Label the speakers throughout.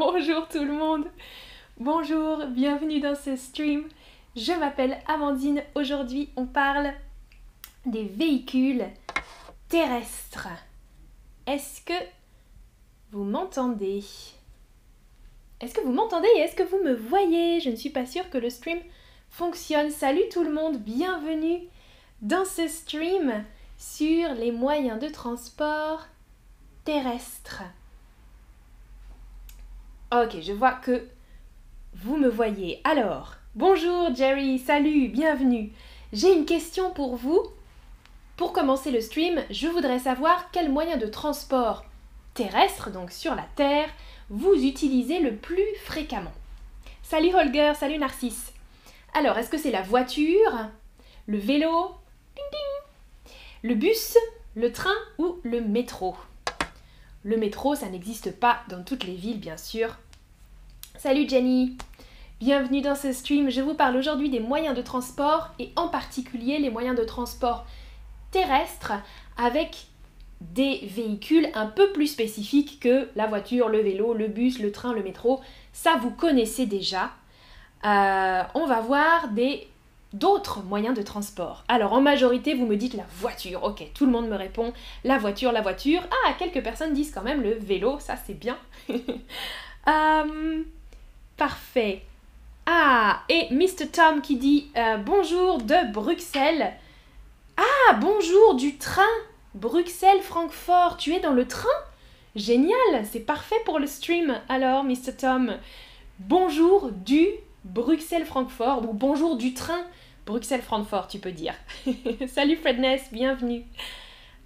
Speaker 1: Bonjour tout le monde. Bonjour, bienvenue dans ce stream. Je m'appelle Amandine. Aujourd'hui, on parle des véhicules terrestres. Est-ce que vous m'entendez? Est-ce que vous m'entendez? Est-ce que vous me voyez? Je ne suis pas sûre que le stream fonctionne. Salut tout le monde, bienvenue dans ce stream sur les moyens de transport terrestres. Ok, je vois que vous me voyez. Alors, bonjour Jerry, salut, bienvenue. J'ai une question pour vous. Pour commencer le stream, je voudrais savoir quel moyen de transport terrestre, donc sur la Terre, vous utilisez le plus fréquemment. Salut Holger, salut Narcisse. Alors, est-ce que c'est la voiture, le vélo, le bus, le train ou le métro? Le métro, ça n'existe pas dans toutes les villes, bien sûr. Salut Jenny Bienvenue dans ce stream. Je vous parle aujourd'hui des moyens de transport et en particulier les moyens de transport terrestres avec des véhicules un peu plus spécifiques que la voiture, le vélo, le bus, le train, le métro. Ça, vous connaissez déjà. Euh, on va voir d'autres moyens de transport. Alors en majorité, vous me dites la voiture. Ok, tout le monde me répond la voiture, la voiture. Ah, quelques personnes disent quand même le vélo, ça c'est bien. Euh, parfait. Ah, et Mr. Tom qui dit euh, bonjour de Bruxelles. Ah, bonjour du train. Bruxelles-Francfort, tu es dans le train? Génial, c'est parfait pour le stream. Alors, Mr. Tom, bonjour du Bruxelles-Francfort ou bonjour du train Bruxelles-Francfort, tu peux dire. Salut Fredness, bienvenue.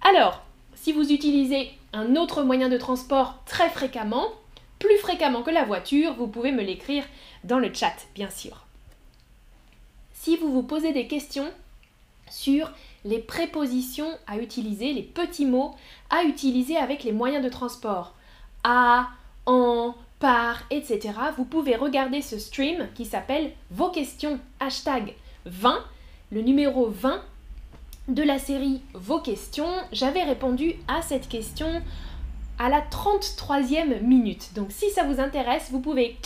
Speaker 1: Alors, si vous utilisez un autre moyen de transport très fréquemment, plus fréquemment que la voiture, vous pouvez me l'écrire dans le chat, bien sûr. Si vous vous posez des questions sur les prépositions à utiliser, les petits mots à utiliser avec les moyens de transport, à, en, par, etc., vous pouvez regarder ce stream qui s'appelle Vos questions, hashtag 20, le numéro 20 de la série Vos questions. J'avais répondu à cette question à la 33e minute. Donc si ça vous intéresse, vous pouvez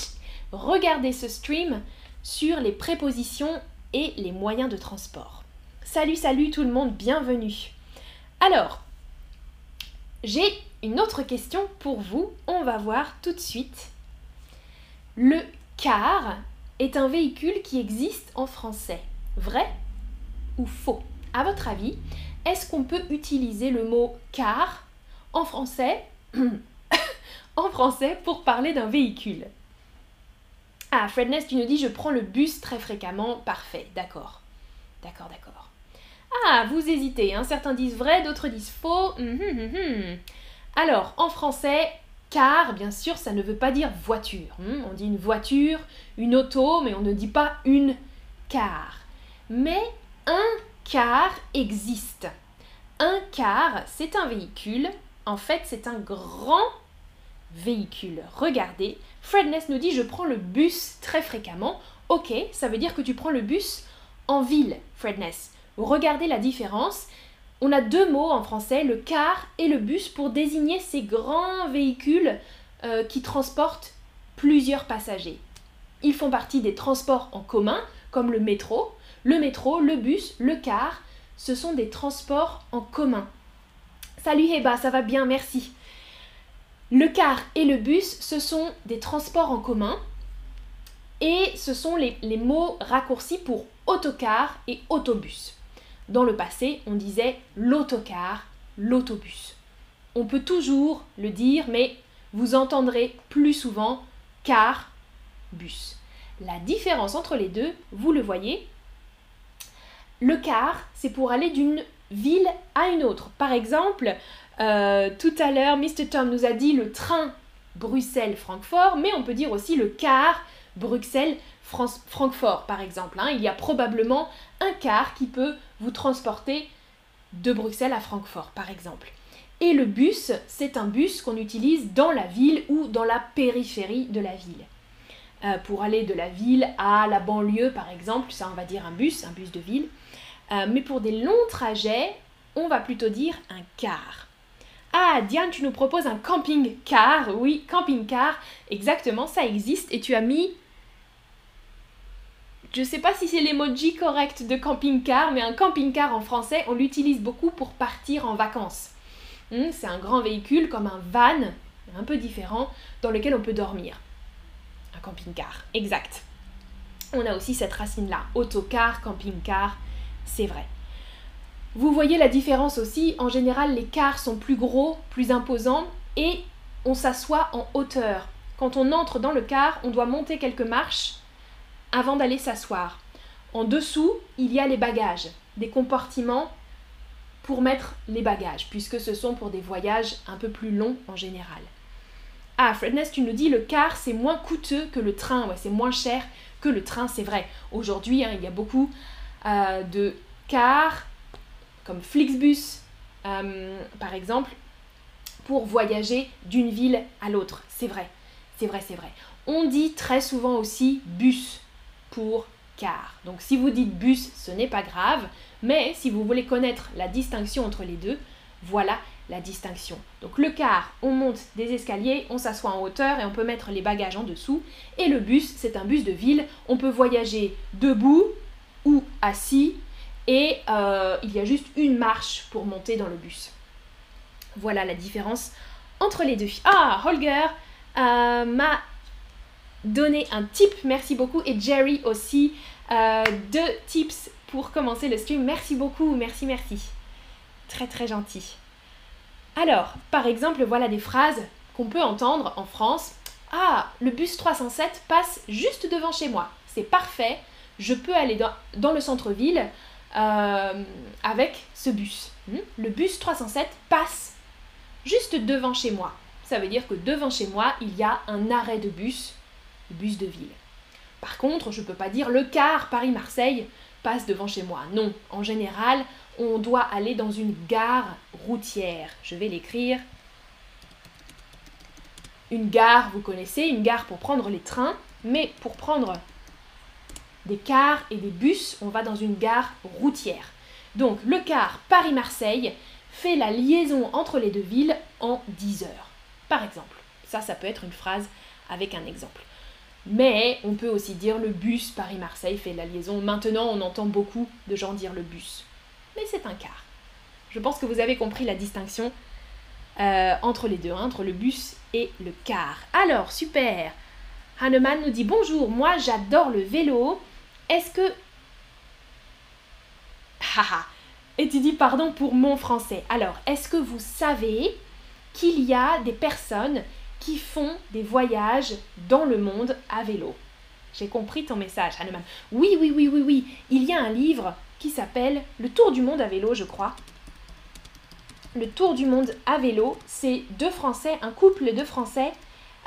Speaker 1: regarder ce stream sur les prépositions et les moyens de transport. Salut, salut tout le monde, bienvenue. Alors, j'ai une autre question pour vous. On va voir tout de suite. Le car est un véhicule qui existe en français. Vrai ou faux? À votre avis, est-ce qu'on peut utiliser le mot car en français en français pour parler d'un véhicule Ah, Fredness, tu nous dis je prends le bus très fréquemment. Parfait, d'accord. D'accord, d'accord. Ah, vous hésitez, hein. certains disent vrai, d'autres disent faux. Hum, hum, hum, Alors, en français, car, bien sûr, ça ne veut pas dire voiture. On dit une voiture, une auto, mais on ne dit pas une car. Mais un car existe. Un car, c'est un véhicule. En fait, c'est un grand véhicule. Regardez, Fredness nous dit je prends le bus très fréquemment. Ok, ça veut dire que tu prends le bus en ville, Fredness. Regardez la différence. On a deux mots en français, le car et le bus, pour désigner ces grands véhicules euh, qui transportent plusieurs passagers. Ils font partie des transports en commun, comme le métro, le métro, le bus, le car, ce sont des transports en commun. Salut Heba, ça va bien, merci. Le car et le bus, ce sont des transports en commun. Et ce sont les mots raccourcis pour autocar et autobus. Dans le passé, on disait l'autocar, l'autobus. On peut toujours le dire, mais vous entendrez plus souvent car, bus. La différence entre les deux, vous le voyez, le car, c'est pour aller d'une ville à une autre. Par exemple, euh, tout à l'heure, Mr. Tom nous a dit le train Bruxelles-Francfort, mais on peut dire aussi le car Bruxelles-Francfort, par exemple. Hein. Il y a probablement un car qui peut vous transporter de Bruxelles à Francfort, par exemple. Et le bus, c'est un bus qu'on utilise dans la ville ou dans la périphérie de la ville. Euh, pour aller de la ville à la banlieue, par exemple, ça on va dire un bus, un bus de ville. Euh, mais pour des longs trajets, on va plutôt dire un car. Ah, Diane, tu nous proposes un camping-car. Oui, camping-car, exactement, ça existe. Et tu as mis je ne sais pas si c'est l'emoji correct de camping-car, mais un camping-car en français, on l'utilise beaucoup pour partir en vacances. Hmm, c'est un grand véhicule comme un van, un peu différent, dans lequel on peut dormir. Un camping-car, exact. On a aussi cette racine-là, autocar, camping-car, c'est vrai. Vous voyez la différence aussi, en général les cars sont plus gros, plus imposants, et on s'assoit en hauteur. Quand on entre dans le car, on doit monter quelques marches avant d'aller s'asseoir. En dessous, il y a les bagages, des compartiments pour mettre les bagages, puisque ce sont pour des voyages un peu plus longs en général. Ah, Fredness, tu nous dis le car c'est moins coûteux que le train, ouais, c'est moins cher que le train, c'est vrai. Aujourd'hui, hein, il y a beaucoup euh, de cars comme Flixbus, euh, par exemple, pour voyager d'une ville à l'autre. C'est vrai, c'est vrai, c'est vrai. On dit très souvent aussi bus pour car. Donc si vous dites bus, ce n'est pas grave, mais si vous voulez connaître la distinction entre les deux, voilà la distinction. Donc le car, on monte des escaliers, on s'assoit en hauteur et on peut mettre les bagages en dessous. Et le bus, c'est un bus de ville, on peut voyager debout assis et euh, il y a juste une marche pour monter dans le bus. Voilà la différence entre les deux. Ah, Holger euh, m'a donner un tip, merci beaucoup. Et Jerry aussi, euh, deux tips pour commencer le stream. Merci beaucoup, merci, merci. Très très gentil. Alors, par exemple, voilà des phrases qu'on peut entendre en France. Ah, le bus 307 passe juste devant chez moi. C'est parfait. Je peux aller dans, le centre-ville euh, avec ce bus. Hmm? Le bus 307 passe juste devant chez moi. Ça veut dire que devant chez moi, il y a un arrêt de bus bus de ville. Par contre, je ne peux pas dire le car Paris-Marseille passe devant chez moi. Non, en général, on doit aller dans une gare routière. Je vais l'écrire. Une gare, vous connaissez, une gare pour prendre les trains, mais pour prendre des cars et des bus, on va dans une gare routière. Donc le car Paris-Marseille fait la liaison entre les deux villes en 10 heures. Par exemple. Ça, ça peut être une phrase avec un exemple. Mais on peut aussi dire le bus Paris-Marseille fait la liaison. Maintenant, on entend beaucoup de gens dire le bus. Mais c'est un car. Je pense que vous avez compris la distinction euh, entre les deux, hein, entre le bus et le car. Alors, super Hanuman nous dit bonjour, moi j'adore le vélo. Est-ce que. Haha Et tu dis pardon pour mon français. Alors, est-ce que vous savez qu'il y a des personnes qui font des voyages dans le monde à vélo? J'ai compris ton message, Hanuman. Oui, oui, oui, oui, oui. Il y a un livre qui s'appelle Le Tour du monde à vélo, je crois. Le Tour du monde à vélo, c'est deux Français, un couple de Français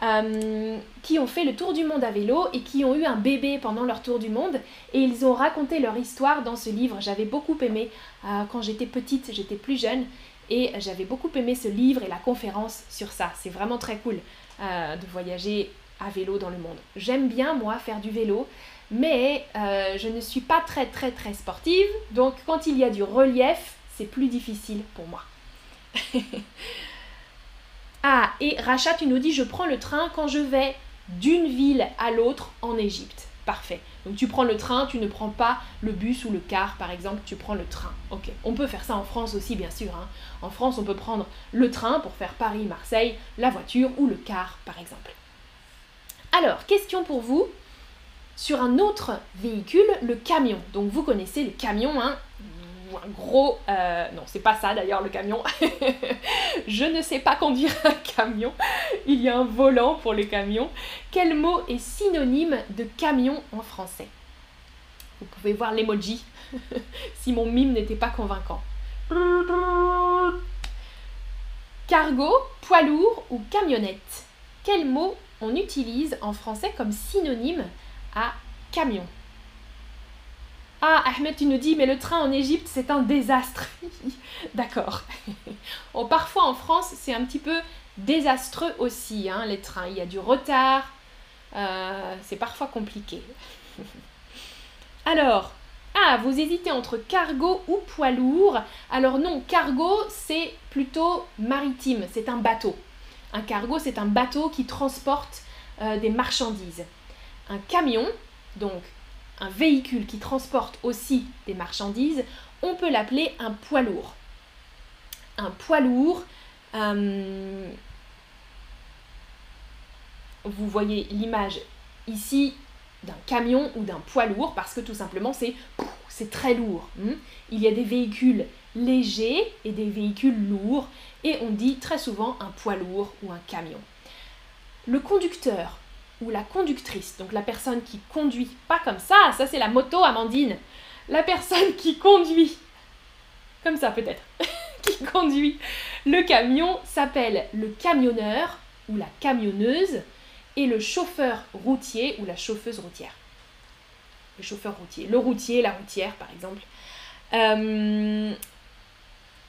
Speaker 1: euh, qui ont fait le tour du monde à vélo et qui ont eu un bébé pendant leur tour du monde. Et ils ont raconté leur histoire dans ce livre. J'avais beaucoup aimé euh, quand j'étais petite, j'étais plus jeune. Et j'avais beaucoup aimé ce livre et la conférence sur ça. C'est vraiment très cool euh, de voyager à vélo dans le monde. J'aime bien, moi, faire du vélo, mais je ne suis pas très, très, très sportive. Donc, quand il y a du relief, c'est plus difficile pour moi. ah, et Racha, tu nous dis, je prends le train quand je vais d'une ville à l'autre en Égypte. Parfait. Donc tu prends le train, tu ne prends pas le bus ou le car, par exemple, tu prends le train. Ok. On peut faire ça en France aussi, bien sûr. Hein. En France, on peut prendre le train pour faire Paris-Marseille, la voiture ou le car, par exemple. Alors, question pour vous. Sur un autre véhicule, le camion. Donc vous connaissez le camion, hein un gros... Euh, non, c'est pas ça d'ailleurs le camion. je ne sais pas conduire un camion. Il y a un volant pour le camion. Quel mot est synonyme de camion en français? Vous pouvez voir l'emoji si mon mime n'était pas convaincant. Cargo, poids lourd ou camionnette? Quel mot on utilise en français comme synonyme à camion? Ah, Ahmed, tu nous dis, mais le train en Égypte, c'est un désastre. D'accord. parfois en France, c'est un petit peu désastreux aussi, hein, les trains. Il y a du retard. Euh, c'est parfois compliqué. Alors, Ah, vous hésitez entre cargo ou poids lourd. Alors non, cargo, c'est plutôt maritime, c'est un bateau. Un cargo, c'est un bateau qui transporte euh, des marchandises. Un camion, donc un véhicule qui transporte aussi des marchandises, on peut l'appeler un poids lourd. Un poids lourd, euh, vous voyez l'image ici d'un camion ou d'un poids lourd parce que tout simplement c'est très lourd. Hmm. Il y a des véhicules légers et des véhicules lourds et on dit très souvent un poids lourd ou un camion. Le conducteur la conductrice, donc la personne qui conduit, pas comme ça, ça c'est la moto Amandine, la personne qui conduit, comme ça peut-être, qui conduit le camion s'appelle le camionneur ou la camionneuse et le chauffeur routier ou la chauffeuse routière. Le chauffeur routier, le routier, la routière par exemple. Euh,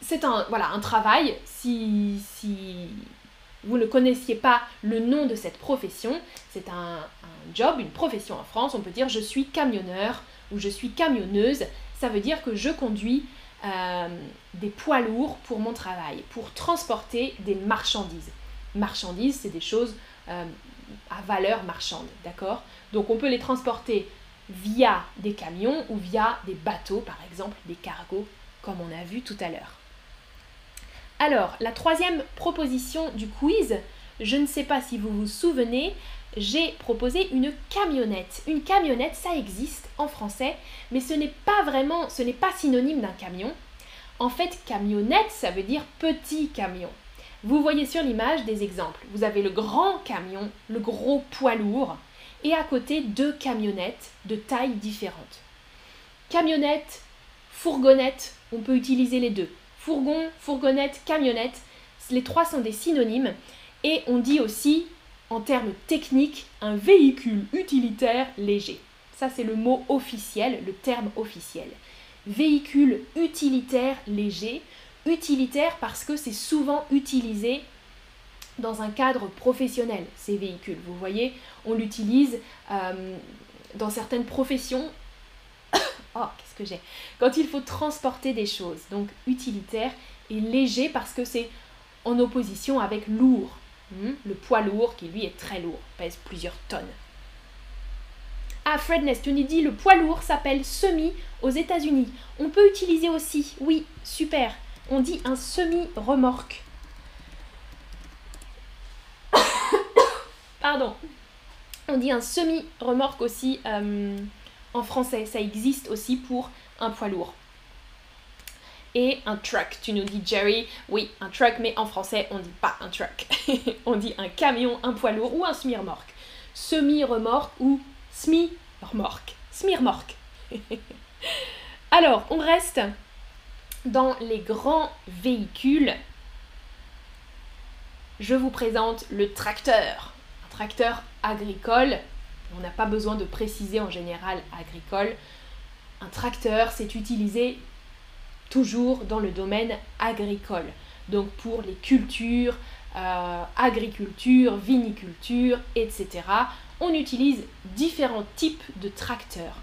Speaker 1: c'est un, voilà, un travail, si, si vous ne connaissiez pas le nom de cette profession, c'est un, job, une profession en France, on peut dire je suis camionneur ou je suis camionneuse, ça veut dire que je conduis euh, des poids lourds pour mon travail, pour transporter des marchandises. Marchandises, c'est des choses euh, à valeur marchande, d'accord? Donc on peut les transporter via des camions ou via des bateaux, par exemple des cargos, comme on a vu tout à l'heure. Alors, la troisième proposition du quiz, je ne sais pas si vous vous souvenez, j'ai proposé une camionnette. Une camionnette, ça existe en français, mais ce n'est pas vraiment, ce n'est pas synonyme d'un camion. En fait, camionnette, ça veut dire petit camion. Vous voyez sur l'image des exemples. Vous avez le grand camion, le gros poids lourd, et à côté deux camionnettes de tailles différentes. Camionnette, fourgonnette, on peut utiliser les deux. Fourgon, fourgonnette, camionnette, les trois sont des synonymes. Et on dit aussi, en termes techniques, un véhicule utilitaire léger. Ça, c'est le mot officiel, le terme officiel. Véhicule utilitaire léger utilitaire parce que c'est souvent utilisé dans un cadre professionnel, ces véhicules. Vous voyez, on l'utilise euh, dans certaines professions. oh, que j'ai Quand il faut transporter des choses. Donc utilitaire et léger parce que c'est en opposition avec lourd. Hmm? Le poids lourd qui lui est très lourd, pèse plusieurs tonnes. Ah, Fred nous dit le poids lourd s'appelle semi aux États-Unis. On peut utiliser aussi, oui, super on dit un semi-remorque. Pardon. On dit un semi-remorque aussi euh, en français. Ça existe aussi pour un poids lourd. Et un truck, tu nous dis Jerry. Oui, un truck, mais en français, on dit pas un truck. on dit un camion, un poids lourd ou un semi-remorque. Semi-remorque ou semi-remorque. Semi-remorque. Alors, on reste dans les grands véhicules, je vous présente le tracteur. Un tracteur agricole, on n'a pas besoin de préciser en général agricole. Un tracteur, c'est utilisé toujours dans le domaine agricole. Donc pour les cultures, euh, agriculture, viniculture, etc. On utilise différents types de tracteurs.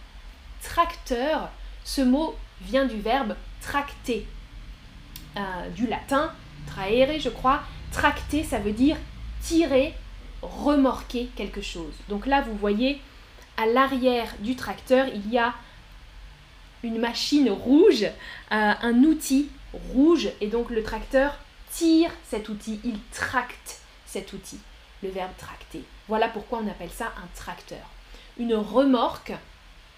Speaker 1: Tracteur, ce mot vient du verbe tracter, euh, du latin traere, je crois. Tracter, ça veut dire tirer, remorquer quelque chose. Donc là, vous voyez, à l'arrière du tracteur, il y a une machine rouge, euh, un outil rouge, et donc le tracteur tire cet outil, il tracte cet outil, le verbe tracter. Voilà pourquoi on appelle ça un tracteur. Une remorque,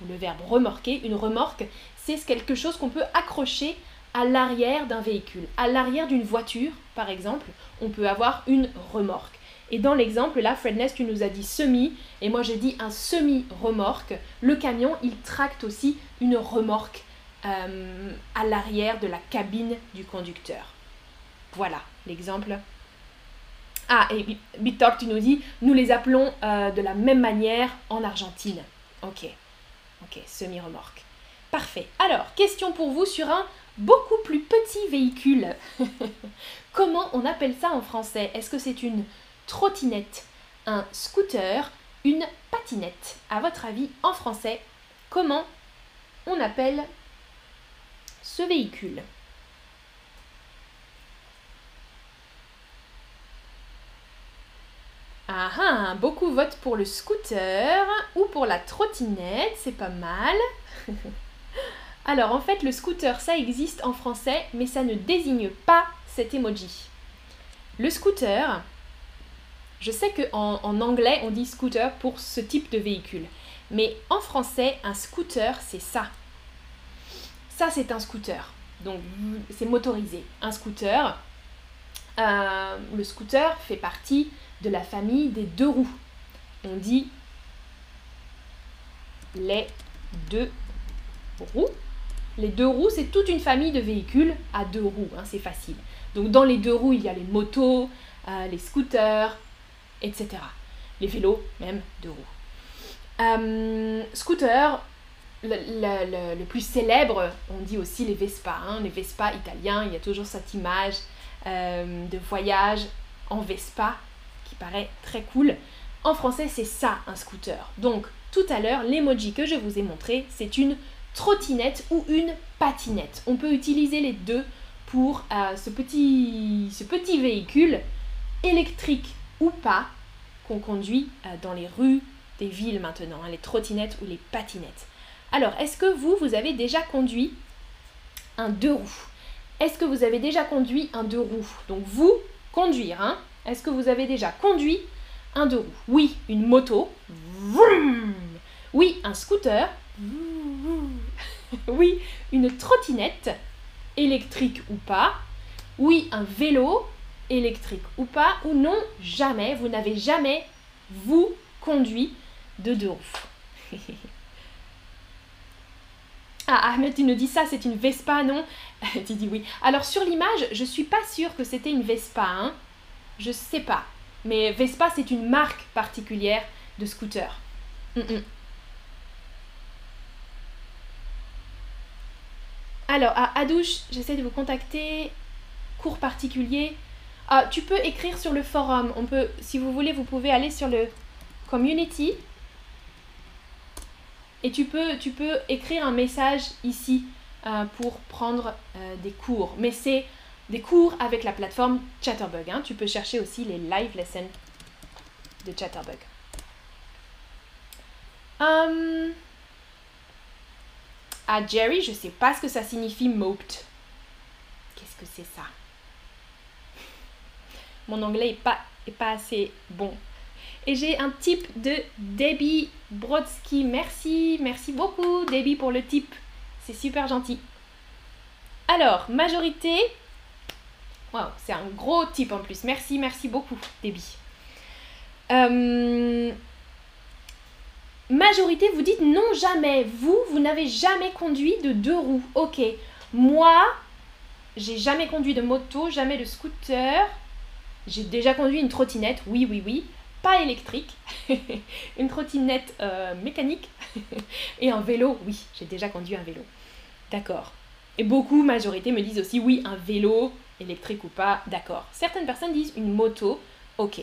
Speaker 1: le verbe remorquer, une remorque, c'est quelque chose qu'on peut accrocher à l'arrière d'un véhicule. À l'arrière d'une voiture, par exemple, on peut avoir une remorque. Et dans l'exemple, là, Fred Nest, tu nous as dit semi, et moi j'ai dit un semi-remorque. Le camion, il tracte aussi une remorque euh, à l'arrière de la cabine du conducteur. Voilà l'exemple. Ah, et Victor, tu nous dis, nous les appelons euh, de la même manière en Argentine. Ok, ok, semi-remorque. Parfait. Alors, question pour vous sur un beaucoup plus petit véhicule. Comment on appelle ça en français? Est-ce que c'est une trottinette, un scooter, une patinette À votre avis, en français, comment on appelle ce véhicule? Ah ah, beaucoup votent pour le scooter ou pour la trottinette, c'est pas mal. Alors en fait, le scooter, ça existe en français, mais ça ne désigne pas cet emoji. Le scooter, je sais qu'en en, anglais, on dit scooter pour ce type de véhicule. Mais en français, un scooter, c'est ça. Ça, c'est un scooter. Donc, c'est motorisé. Un scooter. Euh, le scooter fait partie de la famille des deux roues. On dit les deux roues. Les deux roues, c'est toute une famille de véhicules à deux roues, hein, c'est facile. Donc dans les deux roues, il y a les motos, euh, les scooters, etc. Les vélos, même deux roues. Euh, scooter, le, plus célèbre, on dit aussi les Vespa. Hein. les Vespa italiens, il y a toujours cette image euh, de voyage en Vespa paraît très cool. En français, c'est ça un scooter. Donc, tout à l'heure, l'emoji que je vous ai montré, c'est une trottinette ou une patinette. On peut utiliser les deux pour euh, ce, petit, ce petit véhicule électrique ou pas qu'on conduit euh, dans les rues des villes maintenant, hein, les trottinettes ou les patinettes. Alors, est-ce que vous, vous avez déjà conduit un deux roues? Est-ce que vous avez déjà conduit un deux roues? Donc vous, conduire, hein est-ce que vous avez déjà conduit un deux roues? Oui, une moto. Oui, un scooter. Oui, une trottinette, électrique ou pas. Oui, un vélo, électrique ou pas. Ou non, jamais, vous n'avez jamais, vous, conduit de deux roues. Ah, Ahmed, tu nous dis ça, c'est une Vespa, non? Tu dis oui. Alors, sur l'image, je suis pas sûre que c'était une Vespa, hein je sais pas. Mais Vespa, c'est une marque particulière de scooter. Mm, mm. Alors, à Adouche, j'essaie de vous contacter. Cours particulier. Ah, tu peux écrire sur le forum. On peut, si vous voulez, vous pouvez aller sur le community. Et tu peux, écrire un message ici euh, pour prendre euh, des cours. Mais c'est des cours avec la plateforme Chatterbug. Hein. Tu peux chercher aussi les live lessons de Chatterbug. Um, à Jerry, je sais pas ce que ça signifie moped. Qu'est-ce que c'est ça? Mon anglais est pas, est pas assez bon. Et j'ai un type de Debbie Brodsky. Merci, merci beaucoup Debbie pour le type. C'est super gentil. Alors, majorité, Wow, c'est un gros type en plus. Merci, merci beaucoup, Debbie. Euh, majorité, vous dites non jamais. Vous, vous n'avez jamais conduit de deux roues. Ok. Moi, j'ai jamais conduit de moto, jamais de scooter. J'ai déjà conduit une trottinette, oui, oui, oui. Pas électrique. une trottinette euh, mécanique. Et un vélo, oui, j'ai déjà conduit un vélo. D'accord. Et beaucoup, majorité, me disent aussi oui, un vélo, électrique ou pas, d'accord. Certaines personnes disent une moto, ok.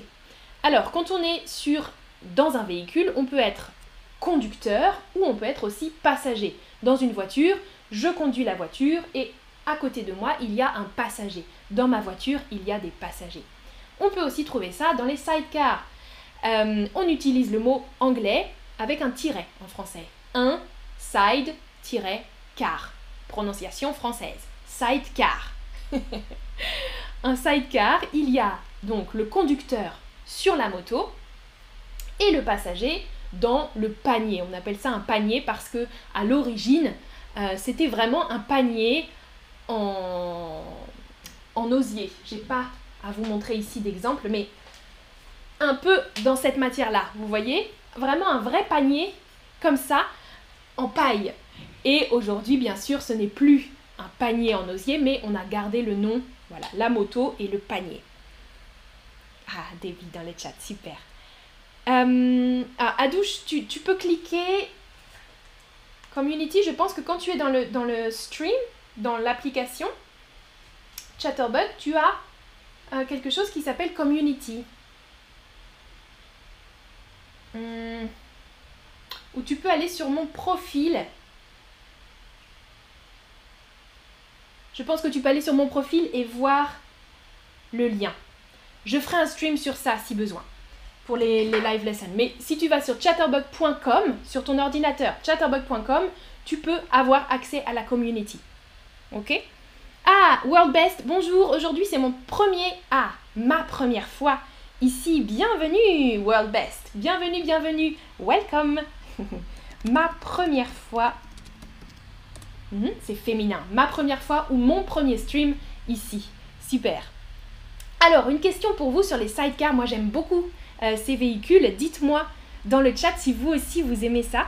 Speaker 1: Alors, quand on est sur dans un véhicule, on peut être conducteur ou on peut être aussi passager. Dans une voiture, je conduis la voiture et à côté de moi, il y a un passager. Dans ma voiture, il y a des passagers. On peut aussi trouver ça dans les sidecars. Euh, on utilise le mot anglais avec un tiret en français. Un side-car. Prononciation française. Sidecar. un sidecar, il y a donc le conducteur sur la moto et le passager dans le panier. On appelle ça un panier parce que à l'origine, euh, c'était vraiment un panier en, en osier. J'ai pas à vous montrer ici d'exemple, mais un peu dans cette matière-là. Vous voyez? Vraiment un vrai panier comme ça en paille. Et aujourd'hui, bien sûr, ce n'est plus un panier en osier, mais on a gardé le nom, voilà, la moto et le panier. Ah, David dans le chat, super. Euh, ah, Adouche, tu, tu, peux cliquer Community. Je pense que quand tu es dans le, dans le stream, dans l'application Chatterbug, tu as euh, quelque chose qui s'appelle Community. Hmm. Ou tu peux aller sur mon profil je pense que tu peux aller sur mon profil et voir le lien. Je ferai un stream sur ça si besoin, pour les, les live lessons. Mais si tu vas sur chatterbug.com, sur ton ordinateur, chatterbug.com, tu peux avoir accès à la community. Ok? Ah, World Best, bonjour, aujourd'hui c'est mon premier, ah, ma première fois ici. Bienvenue, World Best. Bienvenue, bienvenue. Welcome. ma première fois. Mhm, c'est féminin. Ma première fois ou mon premier stream ici. Super. Alors, une question pour vous sur les sidecars. Moi, j'aime beaucoup euh, ces véhicules. Dites-moi dans le chat si vous aussi vous aimez ça.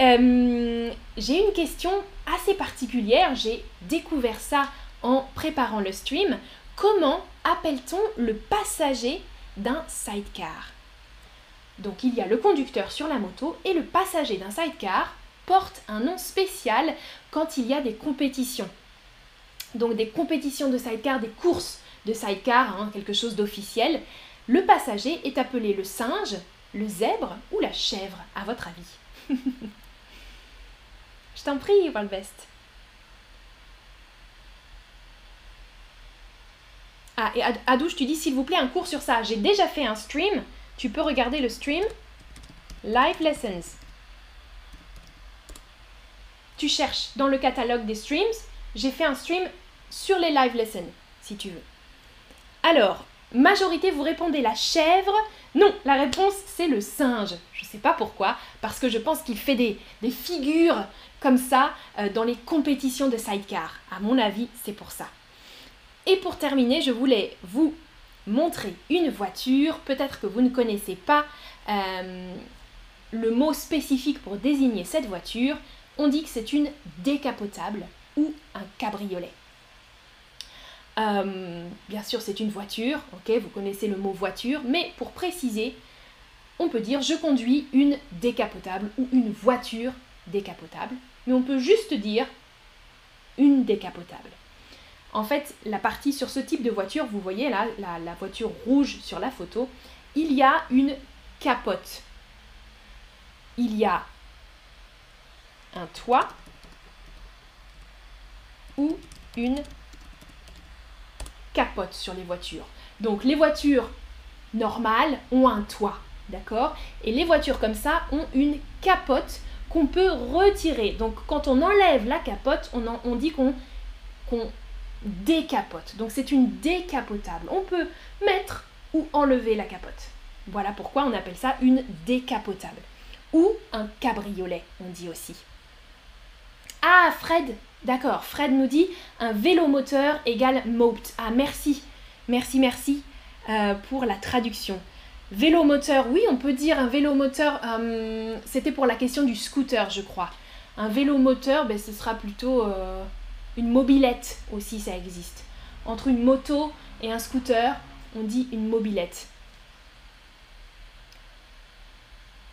Speaker 1: Euh, j'ai une question assez particulière. J'ai découvert ça en préparant le stream. Comment appelle-t-on le passager d'un sidecar? Donc il y a le conducteur sur la moto et le passager d'un sidecar porte un nom spécial quand il y a des compétitions. Donc des compétitions de sidecar, des courses de sidecar, hein, quelque chose d'officiel. Le passager est appelé le singe, le zèbre ou la chèvre, à votre avis? Je t'en prie, Walbest. Ah, et Adouche, tu dis s'il vous plaît un cours sur ça. J'ai déjà fait un stream. Tu peux regarder le stream. Live Lessons. Tu cherches dans le catalogue des streams. J'ai fait un stream sur les live lessons, si tu veux. Alors, majorité, vous répondez la chèvre. Non, la réponse, c'est le singe. Je ne sais pas pourquoi, parce que je pense qu'il fait des, figures comme ça euh, dans les compétitions de sidecar. À mon avis, c'est pour ça. Et pour terminer, je voulais vous montrer une voiture. Peut-être que vous ne connaissez pas euh, le mot spécifique pour désigner cette voiture. On dit que c'est une décapotable ou un cabriolet. Euh, bien sûr, c'est une voiture, ok, vous connaissez le mot voiture, mais pour préciser, on peut dire je conduis une décapotable ou une voiture décapotable, mais on peut juste dire une décapotable. En fait, la partie sur ce type de voiture, vous voyez là, la, voiture rouge sur la photo, il y a une capote. Il y a un toit ou une capote sur les voitures. Donc les voitures normales ont un toit, d'accord? Et les voitures comme ça ont une capote qu'on peut retirer. Donc quand on enlève la capote, on, dit qu'on décapote. Donc c'est une décapotable. On peut mettre ou enlever la capote. Voilà pourquoi on appelle ça une décapotable. Ou un cabriolet, on dit aussi. Ah, Fred, d'accord, Fred nous dit un vélomoteur égale moped. Ah, merci, merci, merci euh, pour la traduction. Vélomoteur, oui, on peut dire un vélomoteur, euh, c'était pour la question du scooter, je crois. Un vélomoteur, ben, ce sera plutôt... Euh, une mobilette aussi, ça existe. Entre une moto et un scooter, on dit une mobilette.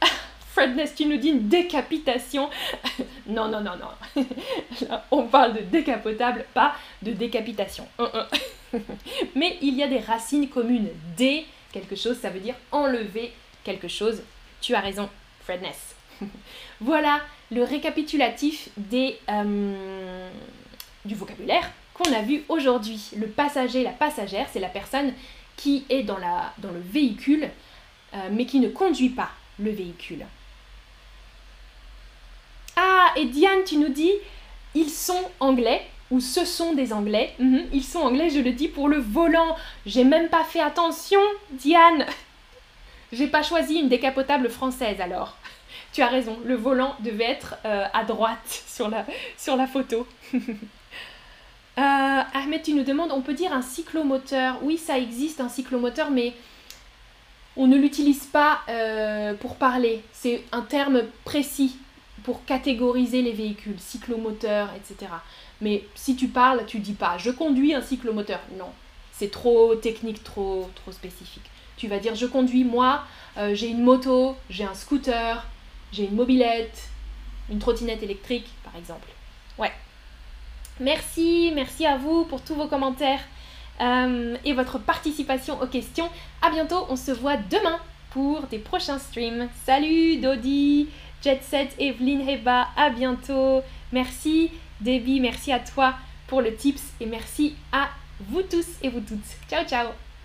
Speaker 1: Fred Nest, tu nous dis une décapitation. non, non, non, non. on parle de décapotable, pas de décapitation. Mais il y a des racines communes. Quelque chose, ça veut dire enlever quelque chose. Tu as raison, Fred Ness. voilà le récapitulatif des, euh, du vocabulaire qu'on a vu aujourd'hui. Le passager, la passagère, c'est la personne qui est dans le véhicule, euh, mais qui ne conduit pas le véhicule. Ah, et Diane, tu nous dis, ils sont anglais, ou ce sont des anglais. Mhm, ils sont anglais, je le dis pour le volant. J'ai même pas fait attention, Diane. J'ai pas choisi une décapotable française alors. Tu as raison, le volant devait être euh, à droite sur la, sur la photo. Euh, Ahmed, tu nous demandes, on peut dire un cyclomoteur. Oui, ça existe un cyclomoteur, mais on ne l'utilise pas euh, pour parler. C'est un terme précis pour catégoriser les véhicules, cyclomoteur, etc. Mais si tu parles, tu dis pas je conduis un cyclomoteur. Non, c'est trop technique, trop, trop spécifique. Tu vas dire je conduis moi, euh, j'ai une moto, j'ai un scooter, j'ai une mobilette, une trottinette électrique, par exemple. Ouais, Merci, merci à vous pour tous vos commentaires euh, et votre participation aux questions. À bientôt, on se voit demain pour des prochains streams. Salut Dodi, Jet Set, Evelyn, Heba, à bientôt. Merci Debbie, merci à toi pour le tips et merci à vous tous et vous toutes. Ciao ciao